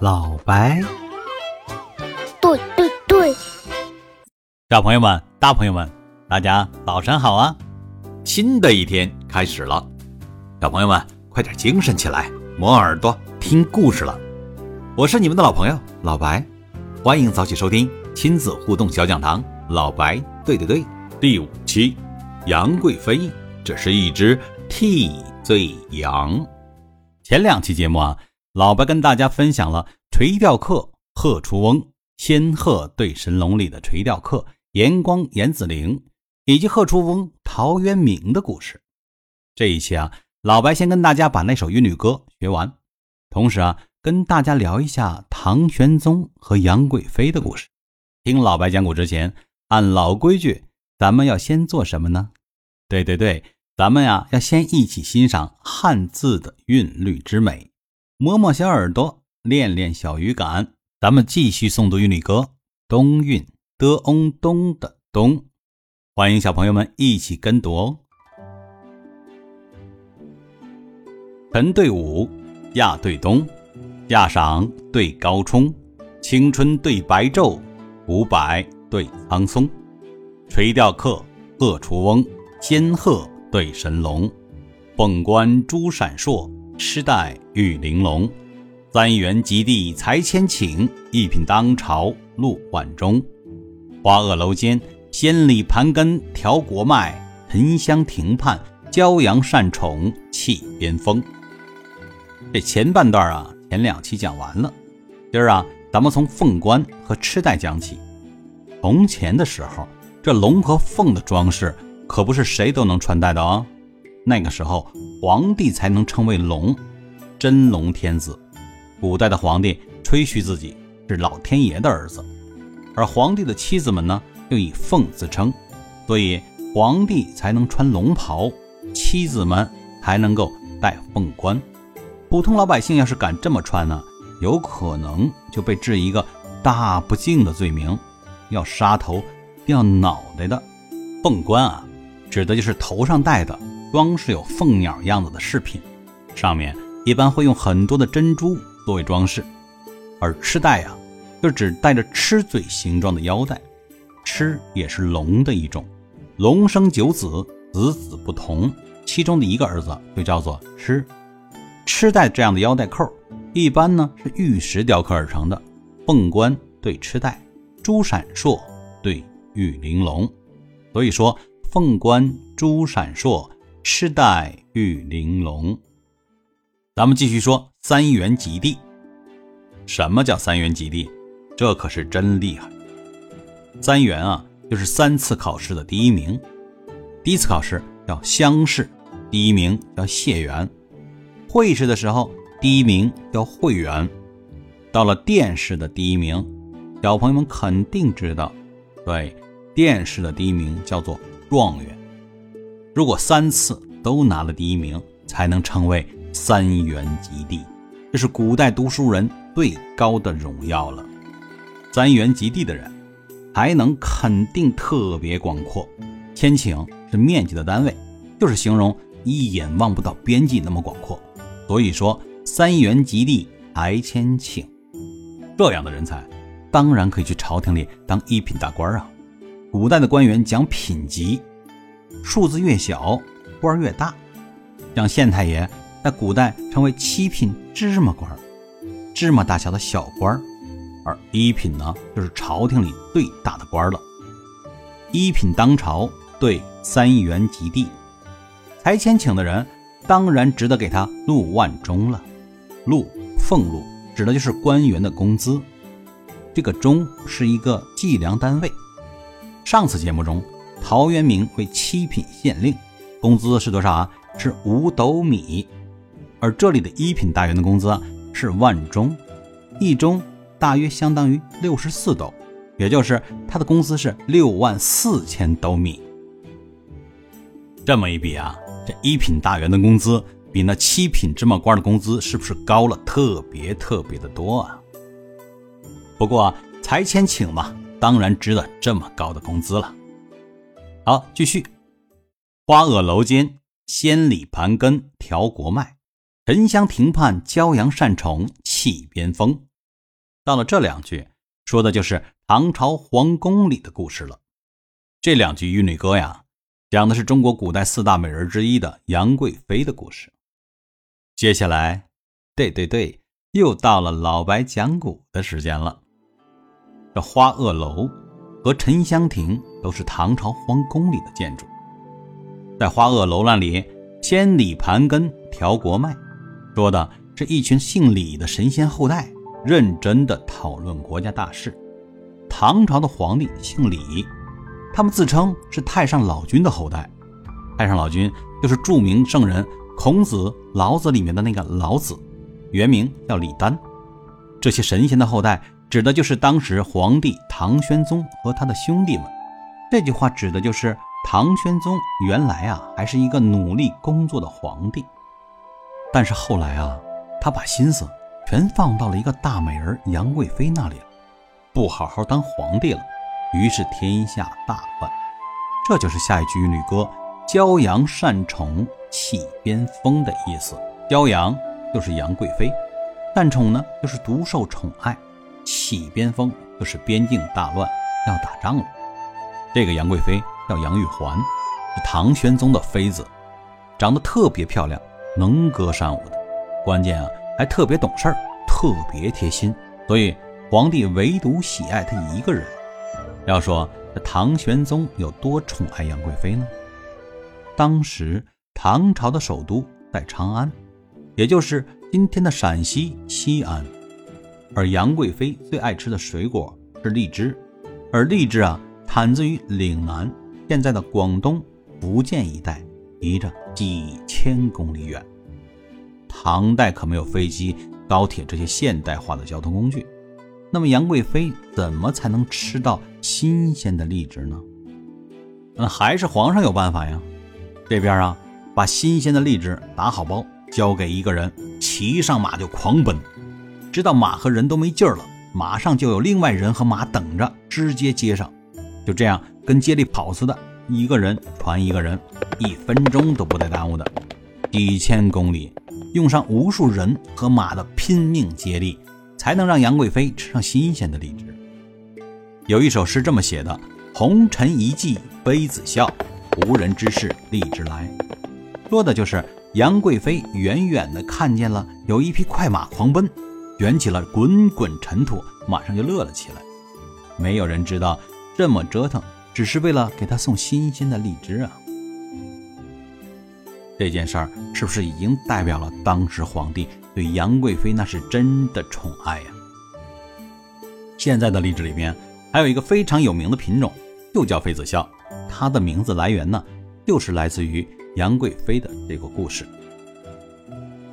老白，对对对，小朋友们、大朋友们，大家早上好啊！新的一天开始了，小朋友们快点精神起来，磨耳朵听故事了。我是你们的老朋友老白，欢迎早起收听亲子互动小讲堂。老白，对对对，第五期，杨贵妃，这是一只替罪羊。前两期节目啊，老白跟大家分享了《垂钓客贺出翁》仙鹤对神龙里的垂钓客严光严子陵以及贺出翁陶渊明的故事。这一期啊，老白先跟大家把那首韵律歌学完，同时啊，跟大家聊一下唐玄宗和杨贵妃的故事。听老白讲古之前，按老规矩，咱们要先做什么呢？对对对。咱们呀，要先一起欣赏汉字的韵律之美，摸摸小耳朵，练练小语感。咱们继续诵读韵律歌《东韵》的翁东的东，欢迎小朋友们一起跟读哦。晨对午，亚对冬，亚赏对高冲，青春对白昼，五百对苍松。垂钓客，鹤出翁，仙鹤。对神龙，凤冠珠闪烁，狮带玉玲珑。三元及第才千顷，一品当朝禄万钟。花萼楼间，千里盘根调国脉；沉香亭畔，骄阳善宠气边风。这前半段啊，前两期讲完了。今儿啊，咱们从凤冠和螭带讲起。从前的时候，这龙和凤的装饰。可不是谁都能穿戴的哦。那个时候，皇帝才能称为龙，真龙天子。古代的皇帝吹嘘自己是老天爷的儿子，而皇帝的妻子们呢，又以凤自称，所以皇帝才能穿龙袍，妻子们才能够戴凤冠。普通老百姓要是敢这么穿呢，有可能就被治一个大不敬的罪名，要杀头、掉脑袋的。凤冠啊！指的就是头上戴的装饰有凤鸟样子的饰品，上面一般会用很多的珍珠作为装饰。而螭带啊，就指带着螭嘴形状的腰带。螭也是龙的一种，龙生九子，子子不同，其中的一个儿子就叫做螭。螭带这样的腰带扣，一般呢是玉石雕刻而成的。凤冠对螭带，珠闪烁对玉玲珑，所以说。凤冠珠闪烁，痴呆玉玲珑。咱们继续说三元及第。什么叫三元及第？这可是真厉害。三元啊，就是三次考试的第一名。第一次考试叫乡试，第一名叫解元；会试的时候，第一名叫会元；到了殿试的第一名，小朋友们肯定知道，对，殿试的第一名叫做。状元，如果三次都拿了第一名，才能称为三元及第，这是古代读书人最高的荣耀了。三元及第的人，才能肯定特别广阔。千顷是面积的单位，就是形容一眼望不到边际那么广阔。所以说，三元及第才千顷，这样的人才，当然可以去朝廷里当一品大官啊。古代的官员讲品级，数字越小，官越大。像县太爷在古代称为七品芝麻官，芝麻大小的小官而一品呢，就是朝廷里最大的官了。一品当朝对三元及第，才千请的人，当然值得给他禄万钟了。禄，俸禄，指的就是官员的工资。这个钟是一个计量单位。上次节目中，陶渊明为七品县令，工资是多少啊？是五斗米。而这里的一品大员的工资是万钟，一钟大约相当于六十四斗，也就是他的工资是六万四千斗米。这么一比啊，这一品大员的工资比那七品芝麻官的工资是不是高了特别特别的多啊？不过才千顷嘛。当然值得这么高的工资了。好，继续。花萼楼间，千里盘根调国脉；沉香亭畔，骄阳善宠气边风。到了这两句，说的就是唐朝皇宫里的故事了。这两句玉女歌呀，讲的是中国古代四大美人之一的杨贵妃的故事。接下来，对对对，又到了老白讲古的时间了。这花萼楼和沉香亭都是唐朝皇宫里的建筑。在花萼楼那里，千里盘根调国脉，说的是一群姓李的神仙后代。认真的讨论国家大事。唐朝的皇帝姓李，他们自称是太上老君的后代。太上老君就是著名圣人孔子、老子里面的那个老子，原名叫李丹。这些神仙的后代，指的就是当时皇帝唐玄宗和他的兄弟们。这句话指的就是唐玄宗原来啊还是一个努力工作的皇帝，但是后来啊，他把心思。全放到了一个大美人杨贵妃那里了，不好好当皇帝了，于是天下大乱。这就是下一句玉女歌“骄阳善宠起边锋”的意思。骄阳就是杨贵妃，善宠呢就是独受宠爱，起边锋就是边境大乱要打仗了。这个杨贵妃叫杨玉环，是唐玄宗的妃子，长得特别漂亮，能歌善舞的。关键啊。还特别懂事儿，特别贴心，所以皇帝唯独喜爱她一个人。要说这唐玄宗有多宠爱杨贵妃呢？当时唐朝的首都在长安，也就是今天的陕西西安，而杨贵妃最爱吃的水果是荔枝，而荔枝啊产自于岭南，现在的广东、福建一带，离着几千公里远。唐代可没有飞机、高铁这些现代化的交通工具，那么杨贵妃怎么才能吃到新鲜的荔枝呢？那还是皇上有办法呀。这边啊，把新鲜的荔枝打好包，交给一个人，骑上马就狂奔，直到马和人都没劲儿了，马上就有另外人和马等着，直接接上。就这样，跟接力跑似的，一个人传一个人，一分钟都不带耽误的，几千公里。用上无数人和马的拼命接力，才能让杨贵妃吃上新鲜的荔枝。有一首诗这么写的：“红尘一骑妃子笑，无人知是荔枝来。”说的就是杨贵妃远远的看见了有一匹快马狂奔，卷起了滚滚尘土，马上就乐了起来。没有人知道这么折腾，只是为了给他送新鲜的荔枝啊。这件事儿是不是已经代表了当时皇帝对杨贵妃那是真的宠爱呀？现在的荔枝里面还有一个非常有名的品种，就叫妃子笑。它的名字来源呢，就是来自于杨贵妃的这个故事。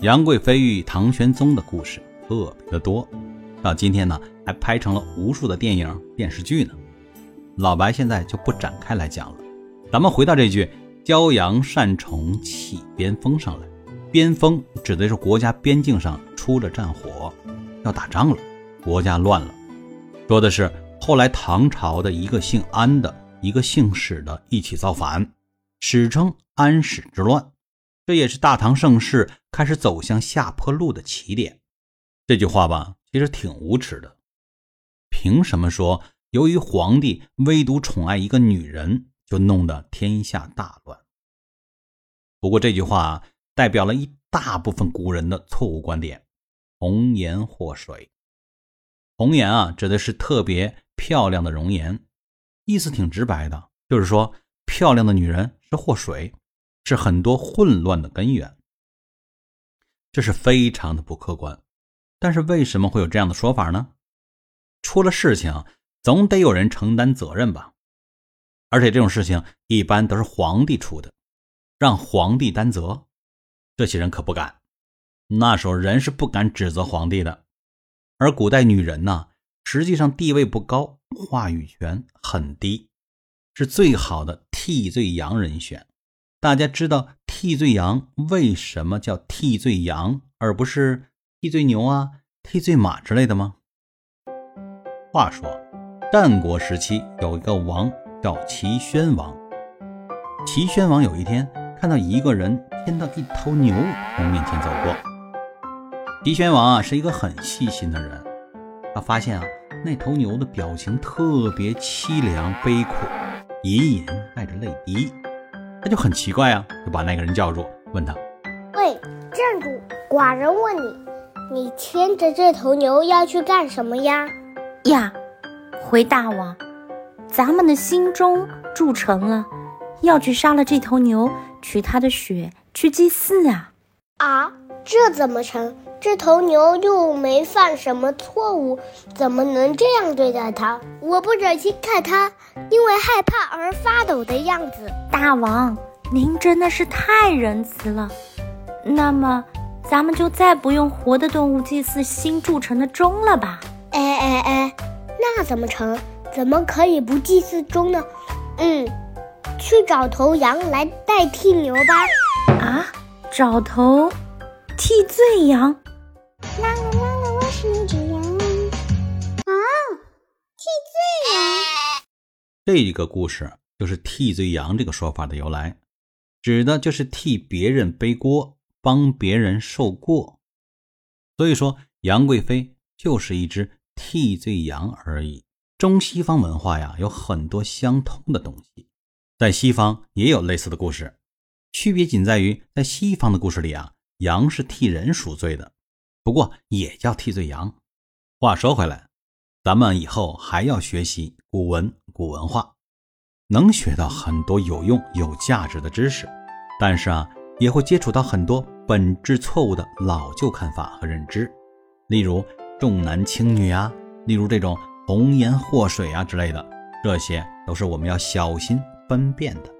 杨贵妃与唐玄宗的故事特别的多，到今天呢还拍成了无数的电影电视剧呢。老白现在就不展开来讲了，咱们回到这句。骄阳善宠起边锋上来，边锋指的是国家边境上出了战火，要打仗了，国家乱了。说的是后来唐朝的一个姓安的，一个姓史的一起造反，史称安史之乱。这也是大唐盛世开始走向下坡路的起点。这句话吧，其实挺无耻的。凭什么说由于皇帝唯独宠爱一个女人？就弄得天下大乱。不过这句话代表了一大部分古人的错误观点，“红颜祸水”。红颜啊，指的是特别漂亮的容颜，意思挺直白的，就是说漂亮的女人是祸水，是很多混乱的根源。这是非常的不客观。但是为什么会有这样的说法呢？出了事情，总得有人承担责任吧。而且这种事情一般都是皇帝出的，让皇帝担责，这些人可不敢。那时候人是不敢指责皇帝的。而古代女人呢，实际上地位不高，话语权很低，是最好的替罪羊人选。大家知道替罪羊为什么叫替罪羊，而不是替罪牛啊、替罪马之类的吗？话说，战国时期有一个王。叫齐宣王。齐宣王有一天看到一个人牵到一头牛从面前走过。齐宣王啊是一个很细心的人，他发现啊，那头牛的表情特别凄凉悲苦，隐隐带着泪滴。他就很奇怪啊，就把那个人叫住，问他：“喂，站住！寡人问你，你牵着这头牛要去干什么呀？”呀，回大王，咱们的心中铸成了，要去杀了这头牛，取它的血去祭祀啊！啊，这怎么成？这头牛又没犯什么错误，怎么能这样对待它？我不忍心看它因为害怕而发抖的样子。大王，您真的是太仁慈了。那么，咱们就再不用活的动物祭祀新铸成的钟了吧？哎哎哎，那怎么成？怎么可以不祭祀钟呢？嗯，去找头羊来代替牛吧。啊，找头替罪羊。啦啦啦啦，我是一只羊。啊，替罪羊。这一个故事就是替罪羊这个说法的由来，指的就是替别人背锅，帮别人受过。所以说，杨贵妃就是一只替罪羊而已。中西方文化呀，有很多相通的东西，在西方也有类似的故事，区别仅在于，在西方的故事里啊，羊是替人赎罪的。不过也叫替罪羊。话说回来，咱们以后还要学习古文、古文化，能学到很多有用、有价值的知识。但是啊，也会接触到很多本质错误的老旧看法和认知，例如重男轻女啊，例如这种红颜祸水啊之类的，这些都是我们要小心分辨的。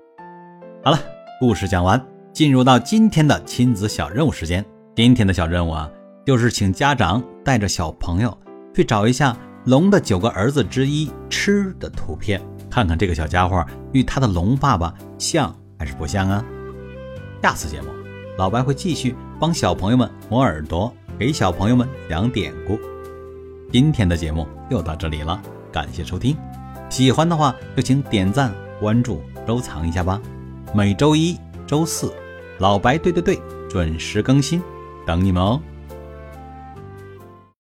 好了，故事讲完，进入到今天的亲子小任务时间。今天的小任务啊。就是请家长带着小朋友去找一下龙的九个儿子之一吃的图片，看看这个小家伙与他的龙爸爸像还是不像啊？下次节目，老白会继续帮小朋友们磨耳朵，给小朋友们讲典故。今天的节目又到这里了，感谢收听，喜欢的话就请点赞、关注、收藏一下吧。每周一、周四，老白对对对准时更新，等你们哦。